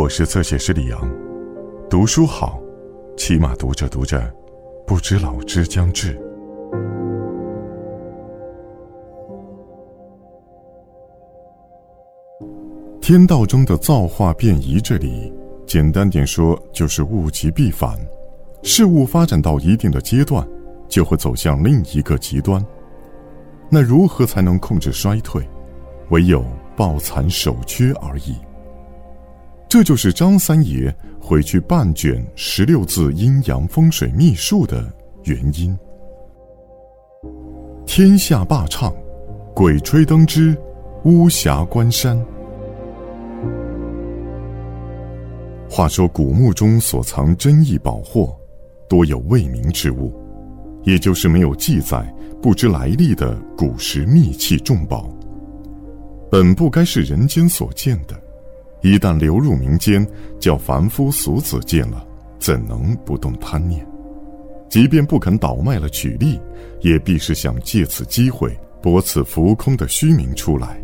我是侧写师李阳，读书好，起码读着读着，不知老之将至。天道中的造化变移，这里简单点说，就是物极必反，事物发展到一定的阶段，就会走向另一个极端。那如何才能控制衰退？唯有抱残守缺而已。这就是张三爷回去半卷十六字阴阳风水秘术的原因。天下霸唱，鬼吹灯之巫峡关山。话说古墓中所藏珍异宝货，多有未明之物，也就是没有记载、不知来历的古时秘器重宝，本不该是人间所见的。一旦流入民间，叫凡夫俗子见了，怎能不动贪念？即便不肯倒卖了取利，也必是想借此机会博此浮空的虚名出来。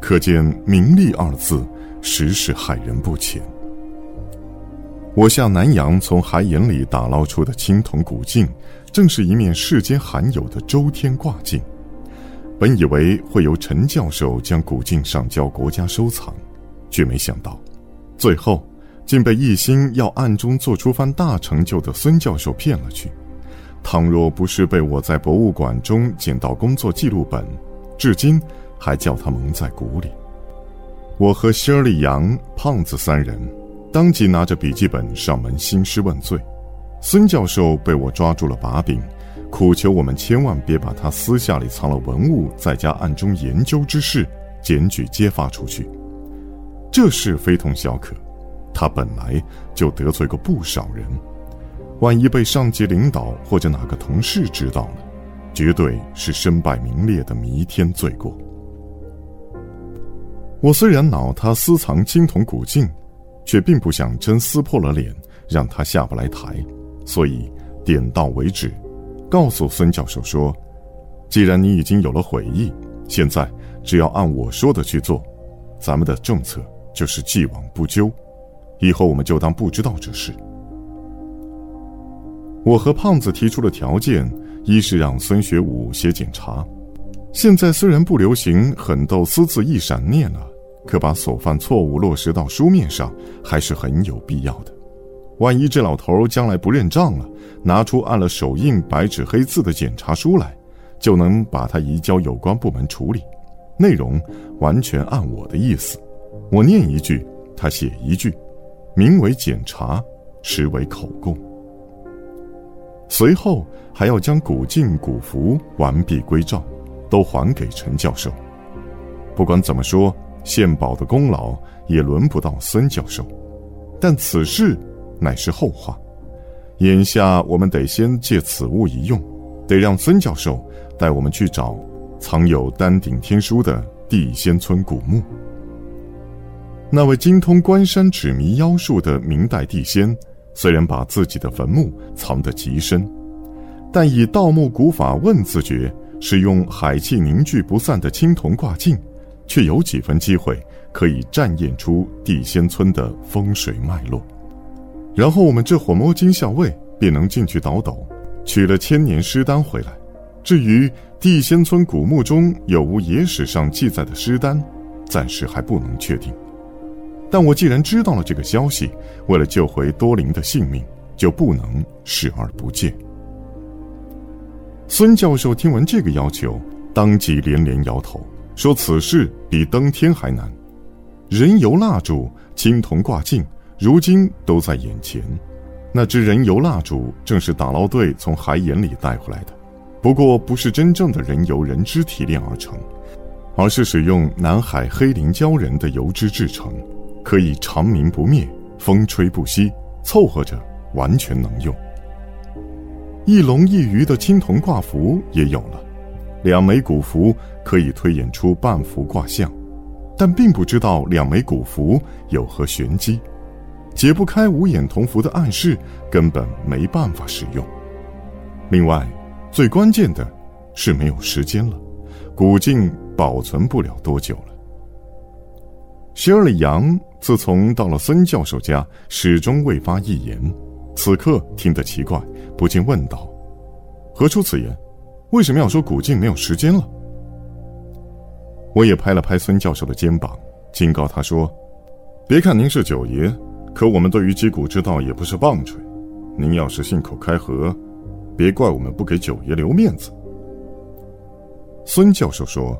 可见“名利”二字，实是害人不浅。我向南洋从海眼里打捞出的青铜古镜，正是一面世间罕有的周天挂镜。本以为会由陈教授将古镜上交国家收藏。却没想到，最后竟被一心要暗中做出番大成就的孙教授骗了去。倘若不是被我在博物馆中捡到工作记录本，至今还叫他蒙在鼓里。我和希尔里杨、胖子三人当即拿着笔记本上门兴师问罪。孙教授被我抓住了把柄，苦求我们千万别把他私下里藏了文物在家暗中研究之事检举揭发出去。这事非同小可，他本来就得罪过不少人，万一被上级领导或者哪个同事知道了，绝对是身败名裂的弥天罪过。我虽然恼他私藏青铜古镜，却并不想真撕破了脸让他下不来台，所以点到为止，告诉孙教授说：“既然你已经有了悔意，现在只要按我说的去做，咱们的政策。”就是既往不咎，以后我们就当不知道这事。我和胖子提出了条件，一是让孙学武写检查。现在虽然不流行狠斗私自一闪念了，可把所犯错误落实到书面上，还是很有必要的。万一这老头将来不认账了，拿出按了手印、白纸黑字的检查书来，就能把他移交有关部门处理，内容完全按我的意思。我念一句，他写一句，名为检查，实为口供。随后还要将古镜、古符完璧归赵，都还给陈教授。不管怎么说，献宝的功劳也轮不到孙教授。但此事乃是后话，眼下我们得先借此物一用，得让孙教授带我们去找藏有丹顶天书的地仙村古墓。那位精通关山指迷妖术的明代地仙，虽然把自己的坟墓藏得极深，但以盗墓古法问字诀，使用海气凝聚不散的青铜挂镜，却有几分机会可以占验出地仙村的风水脉络。然后我们这伙摸金校尉便能进去倒斗，取了千年尸丹回来。至于地仙村古墓中有无野史上记载的尸丹，暂时还不能确定。但我既然知道了这个消息，为了救回多林的性命，就不能视而不见。孙教授听闻这个要求，当即连连摇头，说此事比登天还难。人油蜡烛、青铜挂镜，如今都在眼前。那只人油蜡烛正是打捞队从海眼里带回来的，不过不是真正的人油人脂提炼而成，而是使用南海黑磷胶人的油脂制成。可以长明不灭，风吹不息，凑合着完全能用。一龙一鱼的青铜挂符也有了，两枚古符可以推演出半幅卦象，但并不知道两枚古符有何玄机，解不开五眼铜符的暗示，根本没办法使用。另外，最关键的是没有时间了，古镜保存不了多久了。施尔里扬自从到了孙教授家，始终未发一言。此刻听得奇怪，不禁问道：“何出此言？为什么要说古镜没有时间了？”我也拍了拍孙教授的肩膀，警告他说：“别看您是九爷，可我们对于击鼓之道也不是棒槌。您要是信口开河，别怪我们不给九爷留面子。”孙教授说：“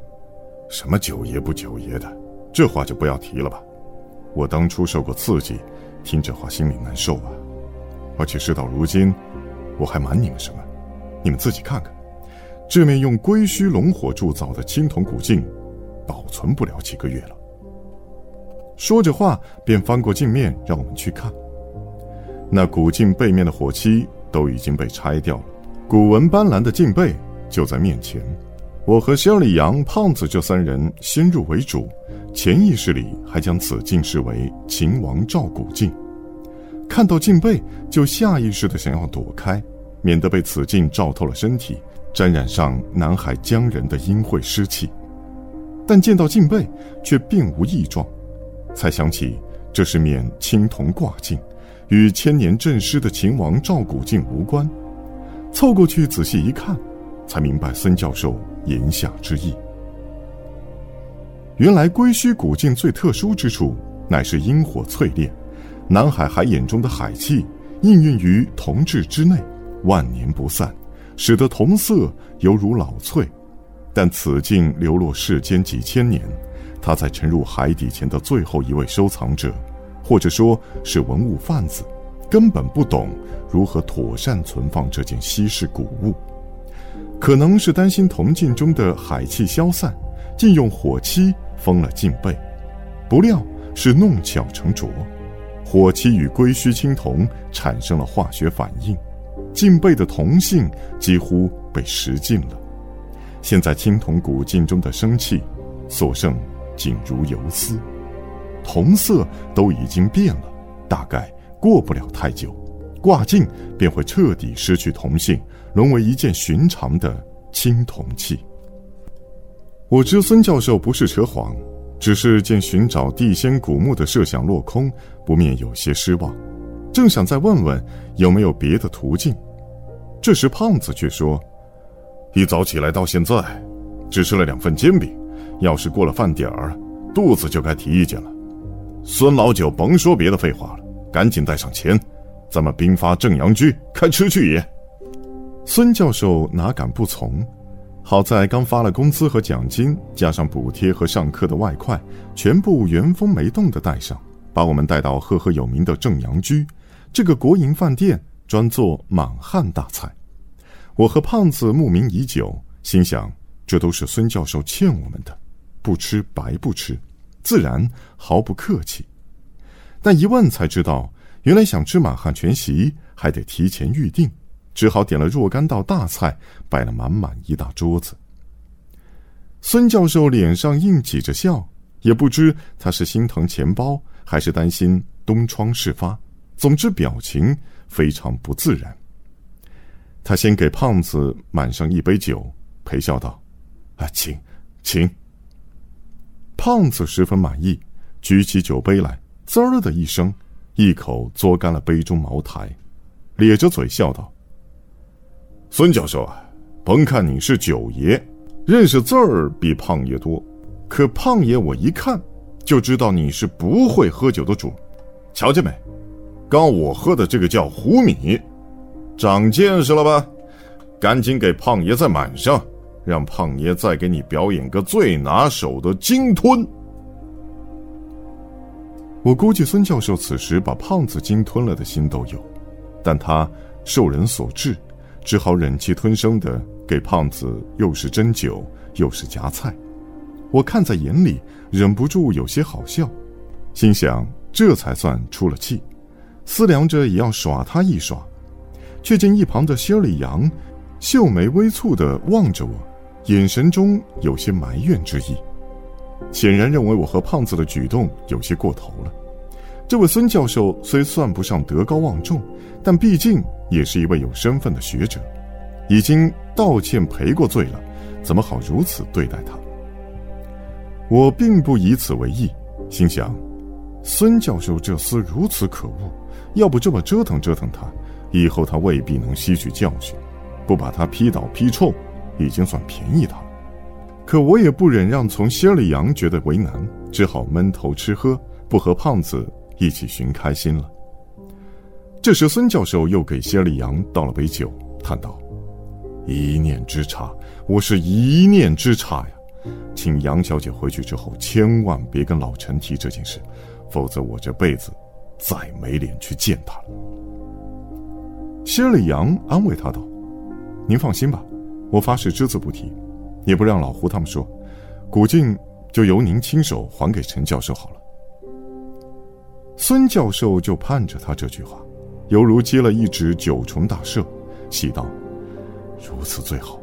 什么九爷不九爷的？”这话就不要提了吧，我当初受过刺激，听这话心里难受啊。而且事到如今，我还瞒你们什么？你们自己看看，这面用龟须龙火铸造的青铜古镜，保存不了几个月了。说着话，便翻过镜面让我们去看。那古镜背面的火漆都已经被拆掉了，古纹斑斓的镜背就在面前。我和肖里阳、胖子这三人先入为主。潜意识里还将此镜视为秦王照古镜，看到镜背就下意识的想要躲开，免得被此镜照透了身体，沾染上南海江人的阴晦湿气。但见到镜背却并无异状，才想起这是面青铜挂镜，与千年镇尸的秦王照古镜无关。凑过去仔细一看，才明白孙教授言下之意。原来龟须古镜最特殊之处，乃是阴火淬炼，南海海眼中的海气应运于铜质之内，万年不散，使得铜色犹如老翠。但此镜流落世间几千年，它在沉入海底前的最后一位收藏者，或者说是文物贩子，根本不懂如何妥善存放这件稀世古物，可能是担心铜镜中的海气消散，竟用火漆。封了镜背，不料是弄巧成拙，火漆与龟须青铜产生了化学反应，镜背的铜性几乎被蚀尽了。现在青铜古镜中的生气，所剩仅如游丝，铜色都已经变了，大概过不了太久，挂镜便会彻底失去铜性，沦为一件寻常的青铜器。我知孙教授不是扯谎，只是见寻找地仙古墓的设想落空，不免有些失望。正想再问问有没有别的途径，这时胖子却说：“一早起来到现在，只吃了两份煎饼，要是过了饭点儿，肚子就该提意见了。”孙老九，甭说别的废话了，赶紧带上钱，咱们兵发正阳居开吃去也。孙教授哪敢不从？好在刚发了工资和奖金，加上补贴和上课的外快，全部原封没动的带上，把我们带到赫赫有名的正阳居，这个国营饭店，专做满汉大菜。我和胖子慕名已久，心想这都是孙教授欠我们的，不吃白不吃，自然毫不客气。但一问才知道，原来想吃满汉全席，还得提前预定。只好点了若干道大菜，摆了满满一大桌子。孙教授脸上硬挤着笑，也不知他是心疼钱包，还是担心东窗事发。总之，表情非常不自然。他先给胖子满上一杯酒，陪笑道：“啊，请，请。”胖子十分满意，举起酒杯来，滋儿的一声，一口嘬干了杯中茅台，咧着嘴笑道。孙教授啊，甭看你是九爷，认识字儿比胖爷多，可胖爷我一看就知道你是不会喝酒的主。瞧见没？刚我喝的这个叫胡米，长见识了吧？赶紧给胖爷再满上，让胖爷再给你表演个最拿手的鲸吞。我估计孙教授此时把胖子鲸吞了的心都有，但他受人所制。只好忍气吞声的给胖子又是斟酒又是夹菜，我看在眼里，忍不住有些好笑，心想这才算出了气，思量着也要耍他一耍，却见一旁的希尔里扬，秀眉微蹙的望着我，眼神中有些埋怨之意，显然认为我和胖子的举动有些过头了。这位孙教授虽算不上德高望重，但毕竟。也是一位有身份的学者，已经道歉赔过罪了，怎么好如此对待他？我并不以此为意，心想，孙教授这厮如此可恶，要不这么折腾折腾他，以后他未必能吸取教训。不把他批倒批臭，已经算便宜他了。可我也不忍让从心里扬觉得为难，只好闷头吃喝，不和胖子一起寻开心了。这时，孙教授又给希尔里扬倒了杯酒，叹道：“一念之差，我是一念之差呀！请杨小姐回去之后，千万别跟老陈提这件事，否则我这辈子再没脸去见他了。”希尔里扬安慰他道。您放心吧，我发誓只字不提，也不让老胡他们说。古镜就由您亲手还给陈教授好了。孙教授就盼着他这句话，犹如接了一纸九重大赦，喜道：“如此最好，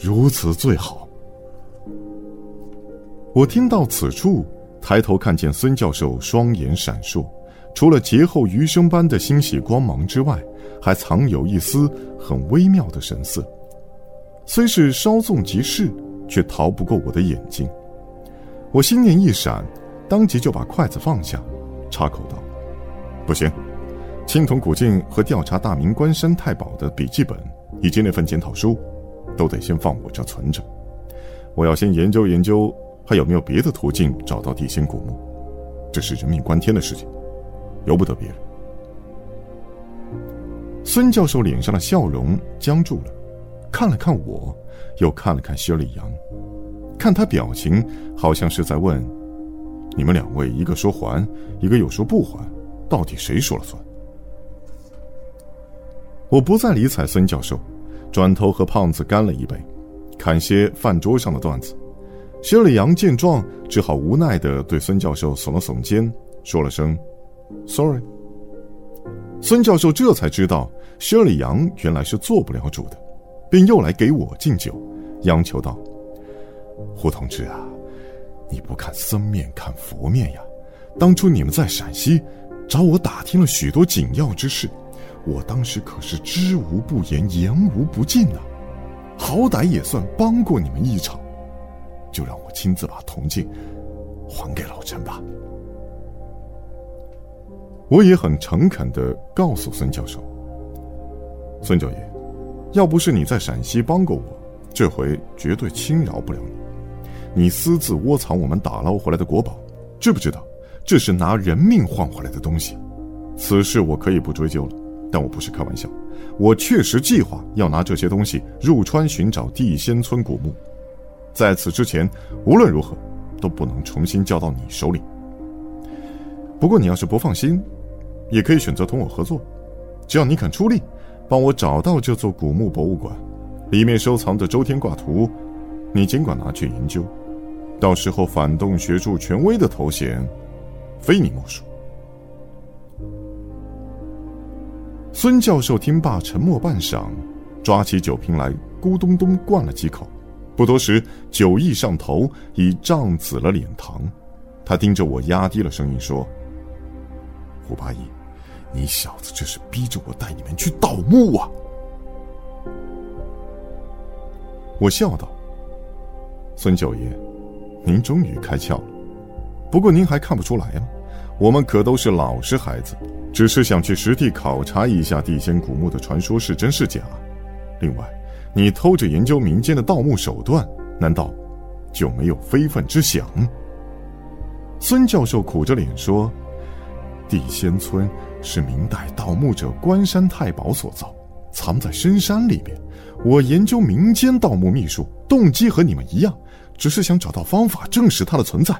如此最好。”我听到此处，抬头看见孙教授双眼闪烁，除了劫后余生般的欣喜光芒之外。还藏有一丝很微妙的神色，虽是稍纵即逝，却逃不过我的眼睛。我心念一闪，当即就把筷子放下，插口道：“不行，青铜古镜和调查大明关山太保的笔记本，以及那份检讨书，都得先放我这存着。我要先研究研究，还有没有别的途径找到地仙古墓。这是人命关天的事情，由不得别人。”孙教授脸上的笑容僵住了，看了看我，又看了看希尔里扬，看他表情，好像是在问：“你们两位，一个说还，一个又说不还，到底谁说了算？”我不再理睬孙教授，转头和胖子干了一杯，看些饭桌上的段子。希尔里扬见状，只好无奈的对孙教授耸了耸肩，说了声：“Sorry。”孙教授这才知道，薛里扬原来是做不了主的，便又来给我敬酒，央求道：“胡同志啊，你不看僧面看佛面呀？当初你们在陕西找我打听了许多紧要之事，我当时可是知无不言，言无不尽呐，好歹也算帮过你们一场，就让我亲自把铜镜还给老陈吧。”我也很诚恳的告诉孙教授：“孙九爷，要不是你在陕西帮过我，这回绝对轻饶不了你。你私自窝藏我们打捞回来的国宝，知不知道？这是拿人命换回来的东西。此事我可以不追究了，但我不是开玩笑，我确实计划要拿这些东西入川寻找地仙村古墓。在此之前，无论如何都不能重新交到你手里。不过你要是不放心。”也可以选择同我合作，只要你肯出力，帮我找到这座古墓博物馆，里面收藏的周天卦图，你尽管拿去研究，到时候反动学术权威的头衔，非你莫属。孙教授听罢，沉默半晌，抓起酒瓶来，咕咚咚灌了几口，不多时，酒意上头，已涨紫了脸膛。他盯着我，压低了声音说：“胡八一。”你小子这是逼着我带你们去盗墓啊！我笑道：“孙九爷，您终于开窍了。不过您还看不出来吗？我们可都是老实孩子，只是想去实地考察一下地仙古墓的传说是真是假。另外，你偷着研究民间的盗墓手段，难道就没有非分之想？”孙教授苦着脸说：“地仙村。”是明代盗墓者关山太保所造，藏在深山里边。我研究民间盗墓秘术，动机和你们一样，只是想找到方法证实它的存在，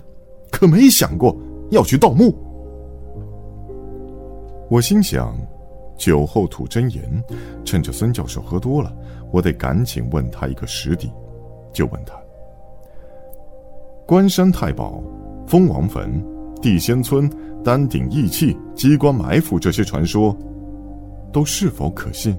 可没想过要去盗墓。我心想，酒后吐真言，趁着孙教授喝多了，我得赶紧问他一个实底。就问他：关山太保，蜂王坟，地仙村。丹鼎义器、机关埋伏这些传说，都是否可信？